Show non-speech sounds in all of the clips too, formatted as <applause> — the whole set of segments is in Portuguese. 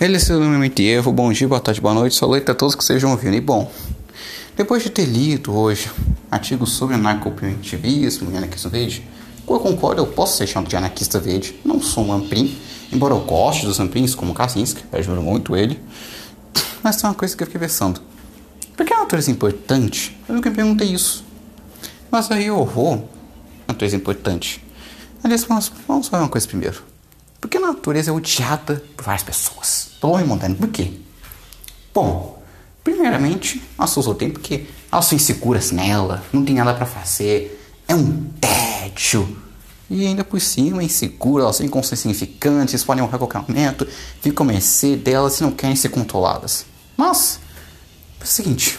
Ele é o nome Evo, bom dia, boa tarde, boa noite, só leite a todos que estejam ouvindo. E bom, depois de ter lido hoje artigos sobre anarco-primitivismo e anarquismo verde, eu concordo, eu posso ser chamado de anarquista verde, não sou um amprim, embora eu goste dos amprims, como Kaczynski, eu admiro muito ele, mas tem uma coisa que eu fiquei pensando. Por que a natureza é importante? Eu nunca me perguntei isso. Mas aí eu vou. Natureza é importante. Aliás, vamos, vamos fazer uma coisa primeiro. Por que a natureza é odiada por várias pessoas? Pelo homem mundano. Por quê? Bom, primeiramente, as pessoas odeiam porque elas são inseguras nela, não tem nada para fazer, é um tédio. E ainda por cima, inseguras, elas são inconsignificantes, podem morrer a qualquer momento, ficam a mercê delas e não querem ser controladas. Mas, é o seguinte: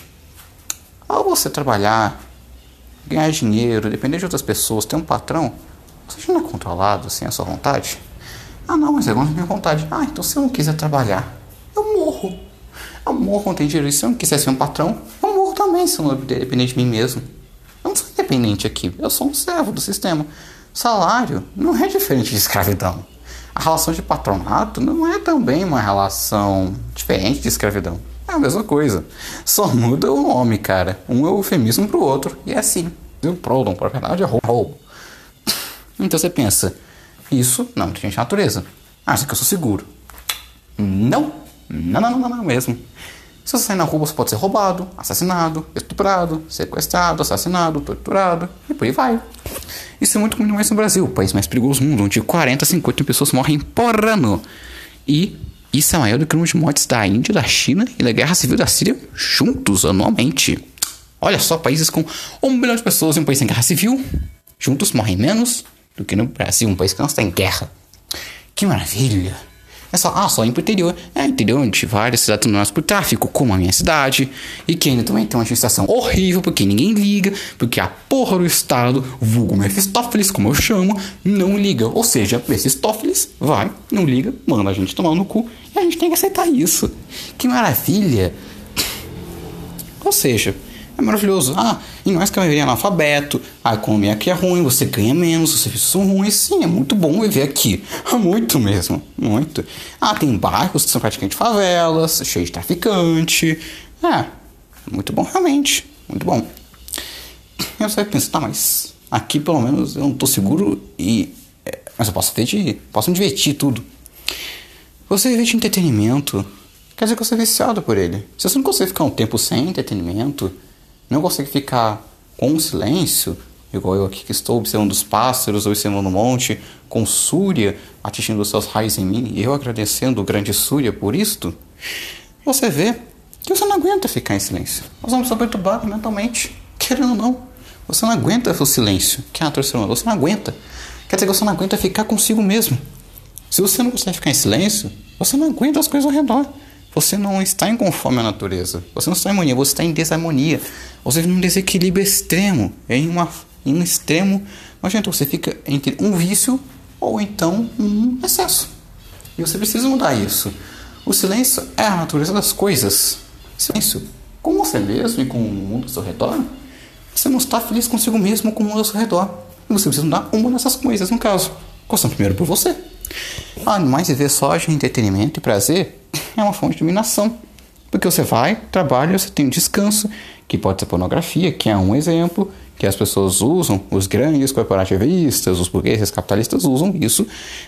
ao você trabalhar, ganhar dinheiro, depender de outras pessoas, ter um patrão, você não é controlado sem a sua vontade? Ah, não, mas é contra minha vontade. Ah, então se eu não quiser trabalhar, eu morro. Eu morro dinheiro. E se eu não quiser ser um patrão, eu morro também se eu não depender de mim mesmo. Eu não sou independente aqui, eu sou um servo do sistema. Salário não é diferente de escravidão. A relação de patronato não é também uma relação diferente de escravidão. É a mesma coisa. Só muda o nome, cara. Um é o eufemismo pro outro. E é assim. E o Proudhon, para verdade, é roubo. Então você pensa, isso não tem gente natureza. Acha que eu sou seguro. Não. Não, não, não, não, mesmo. Se você sair na rua, você pode ser roubado, assassinado, estuprado, sequestrado, assassinado, torturado e por aí vai. Isso é muito comum no Brasil, o país mais perigoso do mundo, onde 40, 50 pessoas morrem por ano. E isso é maior do que o número de mortes da Índia, da China e da Guerra Civil da Síria juntos anualmente. Olha só, países com um milhão de pessoas em um país em guerra civil, juntos morrem menos do que no Brasil, um país que não está em guerra. Que maravilha! É só, ah, só ir pro interior. É, interior de várias cidades abandonadas por tráfico, como a minha cidade. E que ainda também tem uma administração horrível, porque ninguém liga, porque a porra do Estado, vulgo Mephistófeles, como eu chamo, não liga. Ou seja, Mephistófeles vai, não liga, manda a gente tomar no cu, e a gente tem que aceitar isso. Que maravilha! Ou seja, é maravilhoso. Ah, e nós que viver analfabeto, a economia aqui é ruim, você ganha menos, os serviços são ruins. Sim, é muito bom viver aqui. <laughs> Muito mesmo, muito. Ah, tem bairros que são praticamente favelas, cheios de traficante. É, muito bom realmente, muito bom. E você vai pensar, tá, mas aqui pelo menos eu não tô seguro e... É, mas eu posso, ver de, posso me divertir tudo. Você vive de entretenimento, quer dizer que você é viciado por ele. Se você não consegue ficar um tempo sem entretenimento, não consegue ficar com silêncio, igual eu aqui que estou observando os pássaros ou observando o monte, com Súria atingindo os seus raios em mim, e eu agradecendo o grande Súria por isto, você vê que você não aguenta ficar em silêncio. Nós vamos ser perturbados mentalmente, querendo ou não. Você não aguenta o silêncio, que é a humana. Você não aguenta. Quer dizer que você não aguenta ficar consigo mesmo. Se você não consegue ficar em silêncio, você não aguenta as coisas ao redor. Você não está em conforme à natureza. Você não está em harmonia, você está em desarmonia. Você vive num desequilíbrio extremo. Em, uma, em um extremo, não adianta, você fica entre um vício ou então um excesso. E você precisa mudar isso. O silêncio é a natureza das coisas. Silêncio com você mesmo e com o mundo ao seu redor. Você não está feliz consigo mesmo com o mundo ao seu redor. E você precisa mudar uma dessas coisas, no caso. Começando primeiro por você. Ah, mais viver só de entretenimento e prazer é uma fonte de dominação. Porque você vai, trabalha, você tem um descanso, que pode ser pornografia, que é um exemplo, que as pessoas usam, os grandes corporativistas, os burgueses capitalistas usam isso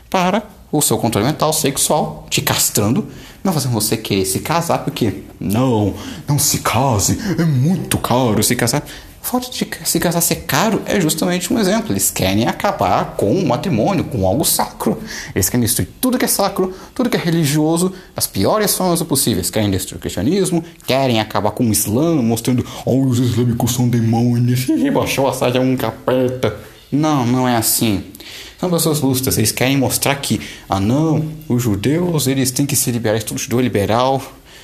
para o seu controle mental sexual, te castrando, não fazendo você querer se casar, porque não, não se case, é muito caro se casar. Falta de se casar ser caro é justamente um exemplo. Eles querem acabar com o matrimônio, com algo sacro. Eles querem destruir tudo que é sacro, tudo que é religioso, das piores formas possíveis. Querem destruir o cristianismo, querem acabar com o Islã, mostrando oh, os islâmicos são demônios, <laughs> baixou a é um capeta. Não, não é assim. São pessoas lustas, eles querem mostrar que, ah não, os judeus eles têm que se liberar, tudo judeu liberal,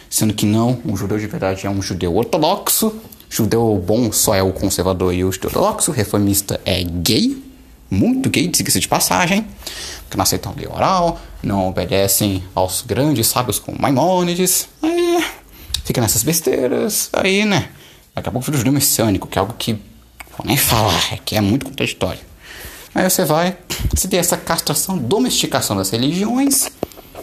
sendo que não, um judeu de verdade é um judeu ortodoxo, Judeu bom só é o conservador e o ortodoxo, reformista é gay, muito gay, diga-se de passagem, que não aceitam lei oral, não obedecem aos grandes sábios como Maimônides, aí fica nessas besteiras, aí, né, daqui a pouco vira o judeu messiânico, que é algo que vou nem falar, é que é muito contraditório. Aí você vai, você tem essa castração, domesticação das religiões,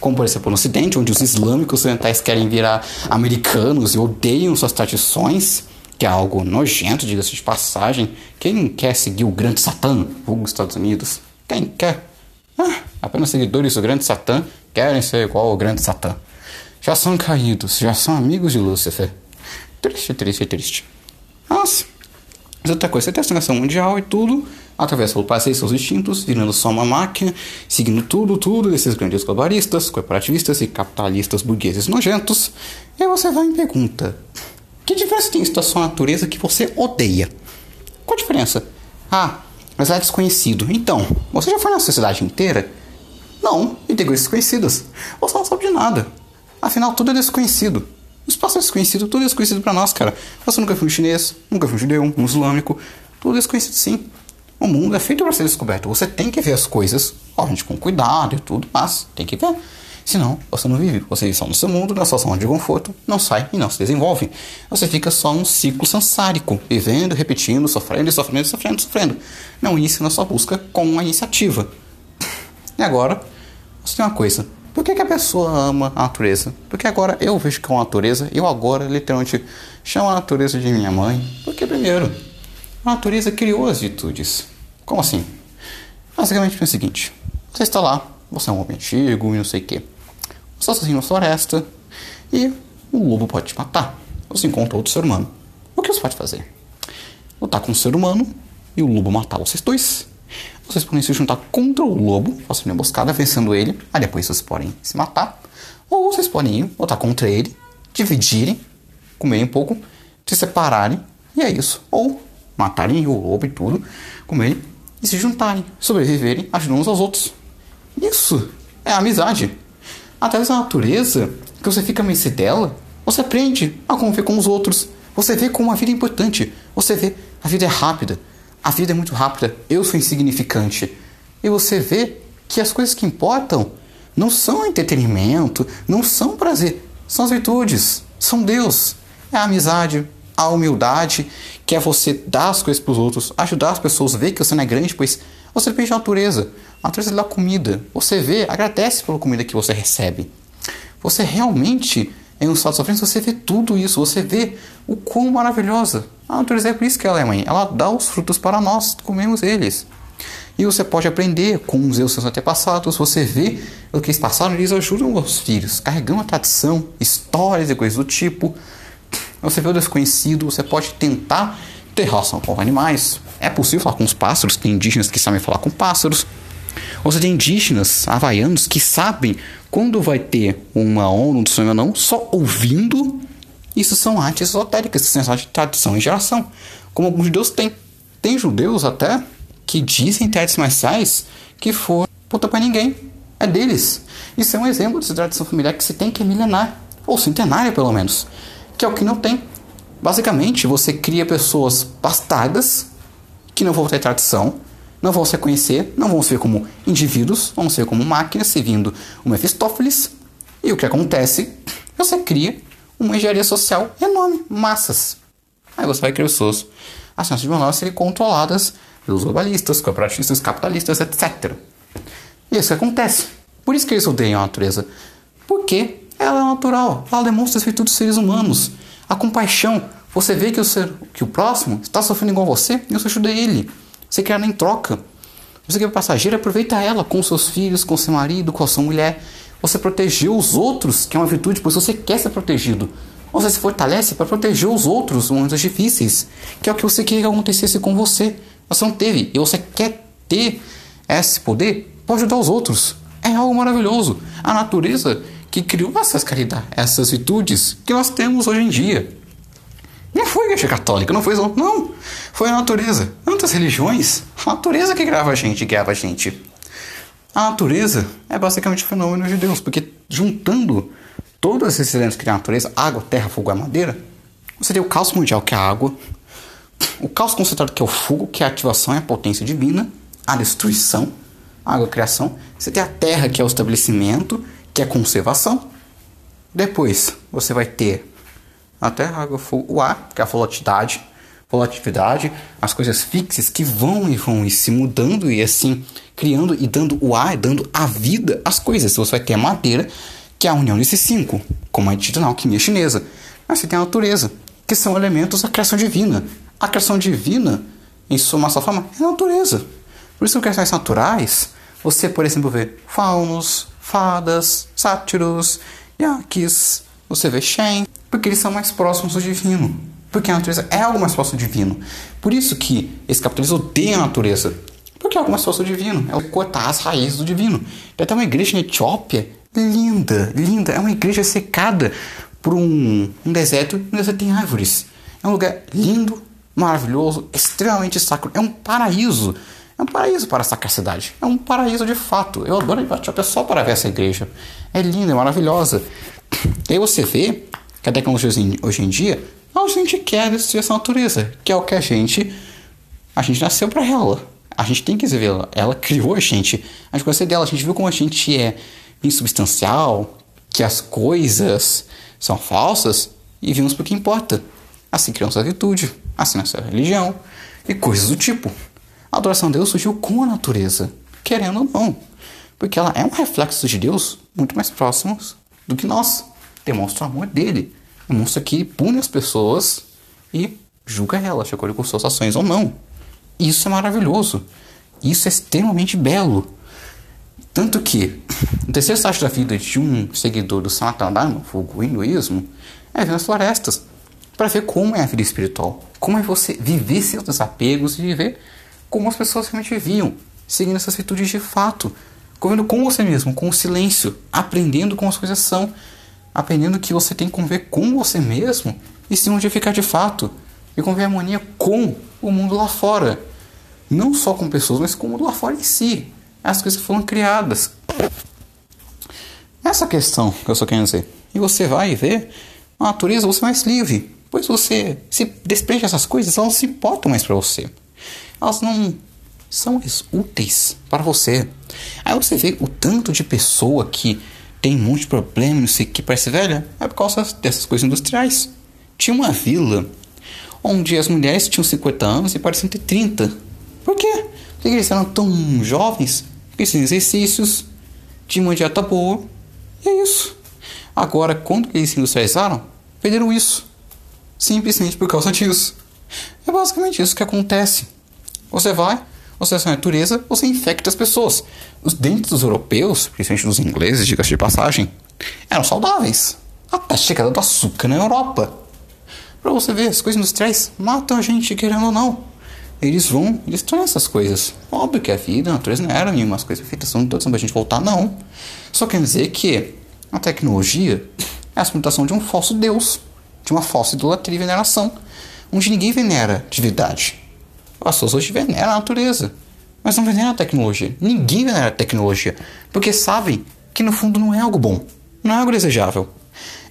como por exemplo no Ocidente, onde os islâmicos ocidentais querem virar americanos e odeiam suas tradições, que é algo nojento, diga-se de passagem. Quem quer seguir o grande Satã, os Estados Unidos? Quem quer? Ah, apenas seguidores do grande Satã querem ser igual ao grande Satã. Já são caídos, já são amigos de Lúcifer. Triste, triste, triste. Mas outra coisa, você tem a nação mundial e tudo, através do passeio seus instintos, virando só uma máquina, seguindo tudo, tudo desses grandes globalistas, corporativistas e capitalistas burgueses nojentos. E aí você vai e pergunta: que diferença tem da sua natureza que você odeia? Qual a diferença? Ah, mas é desconhecido. Então, você já foi na sociedade inteira? Não, coisas desconhecidas. Você não sabe de nada. Afinal, tudo é desconhecido. O espaço é desconhecido, tudo é desconhecido para nós, cara. Você nunca foi um chinês, nunca foi um judeu, um islâmico. Tudo é desconhecido, sim. O mundo é feito para ser descoberto. Você tem que ver as coisas, obviamente com cuidado e tudo, mas tem que ver. Senão, você não vive. Você só no seu mundo, na sua zona de conforto, não sai e não se desenvolve. Você fica só um ciclo sansárico, vivendo, repetindo, sofrendo, sofrendo, sofrendo, sofrendo. Não inicia na sua busca com a iniciativa. E agora, você tem uma coisa. Por que, que, a pessoa ama a natureza? Porque agora eu vejo que é uma natureza, eu agora literalmente chamo a natureza de minha mãe. Porque, primeiro, a natureza criou as virtudes. Como assim? Basicamente é o seguinte: você está lá, você é um homem antigo e não sei o que. Está sozinho na floresta e o lobo pode te matar. Você encontra outro ser humano. O que você pode fazer? Lutar com o ser humano e o lobo matar vocês dois vocês podem se juntar contra o lobo, fazer uma emboscada, vencendo ele. Aí depois vocês podem se matar. Ou vocês podem ir, lutar contra ele, dividirem, comerem um pouco, se separarem. E é isso. Ou matarem o lobo e tudo, comerem e se juntarem, sobreviverem, ajudando uns aos outros. Isso é amizade. Através da natureza, que você fica mercê dela, você aprende a conviver com os outros. Você vê como a vida é importante. Você vê a vida é rápida. A vida é muito rápida, eu sou insignificante. E você vê que as coisas que importam não são entretenimento, não são prazer, são as virtudes, são Deus. É a amizade, a humildade, que é você dar as coisas para os outros, ajudar as pessoas, ver que você não é grande, pois você depende da natureza. A natureza dá comida. Você vê, agradece pela comida que você recebe. Você realmente em um estado de sofrência, você vê tudo isso, você vê o quão maravilhosa a natureza é por isso que ela é mãe. Ela dá os frutos para nós, comemos eles. E você pode aprender com os seus antepassados, você vê o que eles passaram, eles ajudam os filhos, carregando a tradição, histórias e coisas do tipo. Você vê o desconhecido, você pode tentar ter relação com animais. É possível falar com os pássaros, tem indígenas que sabem falar com pássaros. Você tem indígenas havaianos que sabem quando vai ter uma onda, um sonho ou não, só ouvindo. Isso são artes esotéricas, são de tradição e geração. Como alguns judeus têm. Tem judeus até que dizem ter artes marciais que foram puta pra ninguém. É deles. Isso é um exemplo de tradição familiar que se tem que é milenar. Ou centenária, pelo menos. Que é o que não tem. Basicamente, você cria pessoas bastardas que não vão ter tradição não vão se reconhecer, não vão se ver como indivíduos, vão se ver como máquinas servindo o Mefistófeles. E o que acontece? Você cria uma engenharia social enorme, massas. Aí você vai criar pessoas. As chances de menor serem controladas pelos globalistas, corporatistas, capitalistas, etc. E isso que acontece. Por isso que eles odeiam a natureza. Porque ela é natural, ela demonstra as virtudes dos seres humanos. A compaixão. Você vê que o, ser, que o próximo está sofrendo igual você e você ajuda ele. Você quer ela em troca. Você quer passageiro, aproveita ela com seus filhos, com seu marido, com a sua mulher. Você protegeu os outros, que é uma virtude, pois você quer ser protegido. Você se fortalece para proteger os outros em momentos difíceis, que é o que você queria que acontecesse com você. Você não teve, e você quer ter esse poder para ajudar os outros. É algo maravilhoso. A natureza que criou essas caridades, essas virtudes que nós temos hoje em dia. Não foi a igreja católica, não foi não. Foi a natureza. Tantas religiões, a natureza que grava a gente, guiava a gente. A natureza é basicamente o fenômeno de Deus, porque juntando todos esses elementos que a natureza, água, terra, fogo e madeira, você tem o caos mundial, que é a água, o caos concentrado, que é o fogo, que é a ativação e a potência divina, a destruição, a água, a criação. Você tem a terra, que é o estabelecimento, que é a conservação. Depois, você vai ter a terra, a água, o ar, que é a volatilidade, Volatilidade, as coisas fixas que vão e vão e se mudando e assim criando e dando o ar, dando a vida às coisas. Você vai ter a madeira, que é a união desses cinco, como é dito na alquimia chinesa. Mas você tem a natureza, que são elementos da criação divina. A criação divina, em sua massa forma, é a natureza. Por isso, questões naturais, você, por exemplo, vê faunos, fadas, sátiros, yaquis, você vê Shen, porque eles são mais próximos do divino. Porque a natureza é algo mais próximo do divino. Por isso que esse capitalismo odeia a natureza. Porque é algo mais próximo do divino. É cortar as raízes do divino. Tem até uma igreja na Etiópia linda, linda. É uma igreja secada por um, um deserto. No deserto tem árvores. É um lugar lindo, maravilhoso, extremamente sacro. É um paraíso. É um paraíso para essa cidade. É um paraíso de fato. Eu adoro ir para a Etiópia só para ver essa igreja. É linda, é maravilhosa. E aí você vê que a tecnologia hoje em dia, a gente quer destruir essa natureza, que é o que a gente. A gente nasceu para ela. A gente tem que ver ela. Criou a gente. A gente conhece dela. A gente viu como a gente é insubstancial, que as coisas são falsas e vimos para o que importa. Assim criamos a virtude, assim nasceu a religião e coisas do tipo. A adoração a Deus surgiu com a natureza, querendo ou não, porque ela é um reflexo de Deus muito mais próximos do que nós. Demonstra o amor dele. Demonstra que pune as pessoas e julga elas, de acordo com suas ações ou não. Isso é maravilhoso. Isso é extremamente belo. Tanto que <clears throat> o terceiro estágio da vida de um seguidor do Sanatana Dharma, o hinduísmo, é ver nas florestas para ver como é a vida espiritual, como é você viver seus desapegos e viver como as pessoas realmente viviam, seguindo essas virtudes de fato, convivendo com você mesmo, com o silêncio, aprendendo como as coisas são, aprendendo que você tem que conviver com você mesmo e se modificar de fato, e conviver em harmonia com o mundo lá fora. Não só com pessoas, mas com o mundo lá fora em si. As coisas que foram criadas. Essa questão que eu só quero dizer. E você vai ver a natureza, você é mais livre. Pois você se desprende dessas coisas, elas não se importam mais para você. Elas não são úteis para você. Aí você vê o tanto de pessoa que tem um monte de problema, não sei que, parece velha, é por causa dessas coisas industriais. Tinha uma vila onde as mulheres tinham 50 anos e pareciam ter 30. Por quê? Porque eles eram tão jovens, fizeram exercícios, tinham uma dieta boa, e é isso. Agora, quando eles se industrializaram, perderam isso. Simplesmente por causa disso. É basicamente isso que acontece. Você vai, é a natureza, você infecta as pessoas. Os dentes dos europeus, principalmente dos ingleses, diga de passagem, eram saudáveis. Até a chegada do açúcar na Europa. Pra você ver, as coisas industriais matam a gente, querendo ou não. Eles vão, eles têm essas coisas. Óbvio que a vida, a natureza não era nenhuma coisas feitas são todas pra gente voltar, não. Só quer dizer que a tecnologia é a suplantação de um falso Deus, de uma falsa idolatria e veneração, onde ninguém venera divindade. As pessoas veneram a natureza, mas não veneram a tecnologia. Ninguém venera a tecnologia, porque sabem que no fundo não é algo bom, não é algo desejável.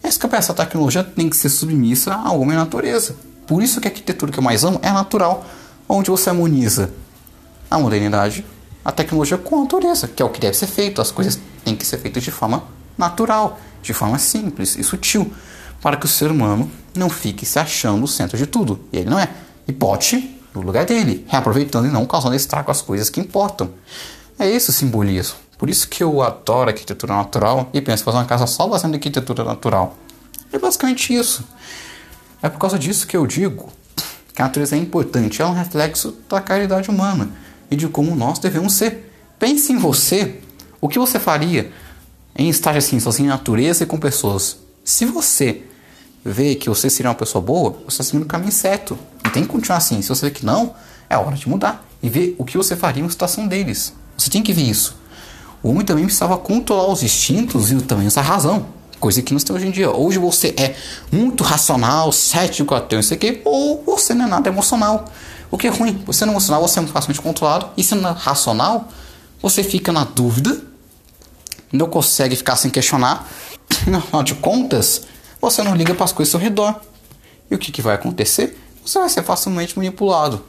Essa, essa tecnologia tem que ser submissa a e natureza. Por isso que a arquitetura que eu mais amo é natural, onde você harmoniza a modernidade, a tecnologia com a natureza, que é o que deve ser feito. As coisas têm que ser feitas de forma natural, de forma simples e sutil, para que o ser humano não fique se achando o centro de tudo. E ele não é. E pode no lugar dele, reaproveitando e não causando estrago às coisas que importam. É esse o simbolismo. Por isso que eu adoro arquitetura natural e penso fazer uma casa só baseada em arquitetura natural. É basicamente isso. É por causa disso que eu digo que a natureza é importante, é um reflexo da caridade humana e de como nós devemos ser. Pense em você, o que você faria em estar assim, sozinho em natureza e com pessoas. Se você vê que você seria uma pessoa boa, você está seguindo o caminho certo. E tem que continuar assim. Se você vê que não, é hora de mudar e ver o que você faria na situação deles. Você tem que ver isso. O homem também precisava controlar os instintos e também essa razão. Coisa que não tem hoje em dia. Hoje você é muito racional, cético, ateu, não sei o quê, ou você não é nada emocional. O que é ruim? Você não é emocional, você é muito facilmente controlado. E se não é racional, você fica na dúvida, não consegue ficar sem questionar. <laughs> Afinal de contas, você não liga para as coisas ao redor. E o que, que vai acontecer? Você vai ser facilmente manipulado.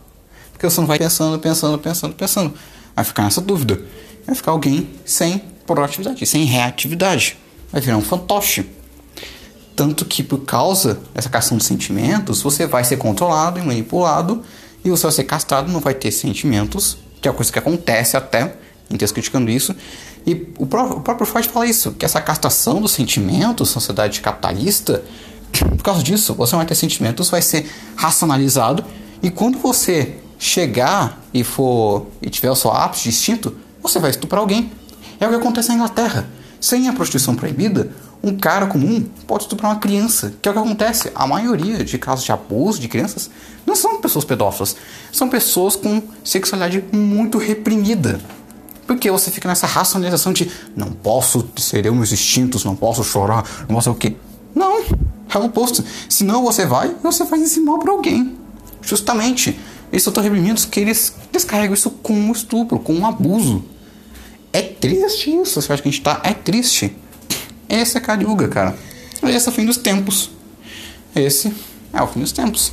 Porque você não vai pensando, pensando, pensando, pensando. Vai ficar nessa dúvida. Vai ficar alguém sem proatividade, sem reatividade. Vai virar um fantoche. Tanto que por causa dessa cação de sentimentos, você vai ser controlado e manipulado e você vai ser castrado, não vai ter sentimentos, que é uma coisa que acontece até texto criticando isso. E o próprio, o próprio Freud fala isso, que essa castração dos sentimentos, sociedade capitalista, por causa disso, você vai ter sentimentos, vai ser racionalizado. E quando você chegar e for e tiver o seu ápice de instinto, você vai estuprar alguém. É o que acontece na Inglaterra. Sem a prostituição proibida, um cara comum pode estuprar uma criança, que é o que acontece. A maioria de casos de abuso de crianças não são pessoas pedófilas, são pessoas com sexualidade muito reprimida. Porque você fica nessa racionalização de não posso ceder meus instintos, não posso chorar, não posso o quê. Não, é o oposto. Senão você vai você faz esse mal para alguém. Justamente. Eles estão reprimidos que eles descarregam isso com um estupro, com um abuso. É triste isso. Você acha que a gente tá. É triste. Essa é a Kaliuga, cara. Esse é o fim dos tempos. Esse é o fim dos tempos.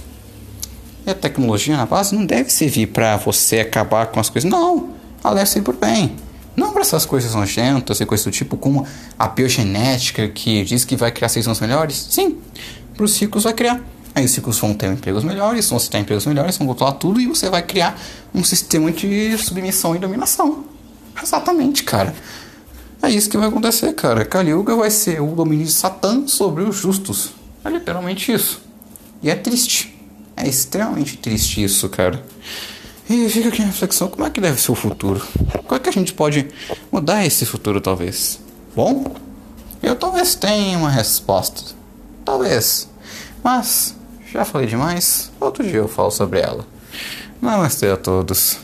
E a tecnologia na base não deve servir para você acabar com as coisas. Não. Ela deve servir por bem. Não para essas coisas nojentas e coisas do tipo, como a biogenética que diz que vai criar seres melhores. Sim, para os ciclos vai criar. Aí os ciclos vão ter empregos melhores, vão ter empregos melhores, vão controlar tudo e você vai criar um sistema de submissão e dominação. Exatamente, cara. É isso que vai acontecer, cara. Kali Yuga vai ser o domínio de Satã sobre os justos. É literalmente isso. E é triste. É extremamente triste isso, cara. E fica aqui a reflexão, como é que deve ser o futuro? Como é que a gente pode mudar esse futuro, talvez? Bom, eu talvez tenha uma resposta. Talvez. Mas, já falei demais, outro dia eu falo sobre ela. Namastê a todos.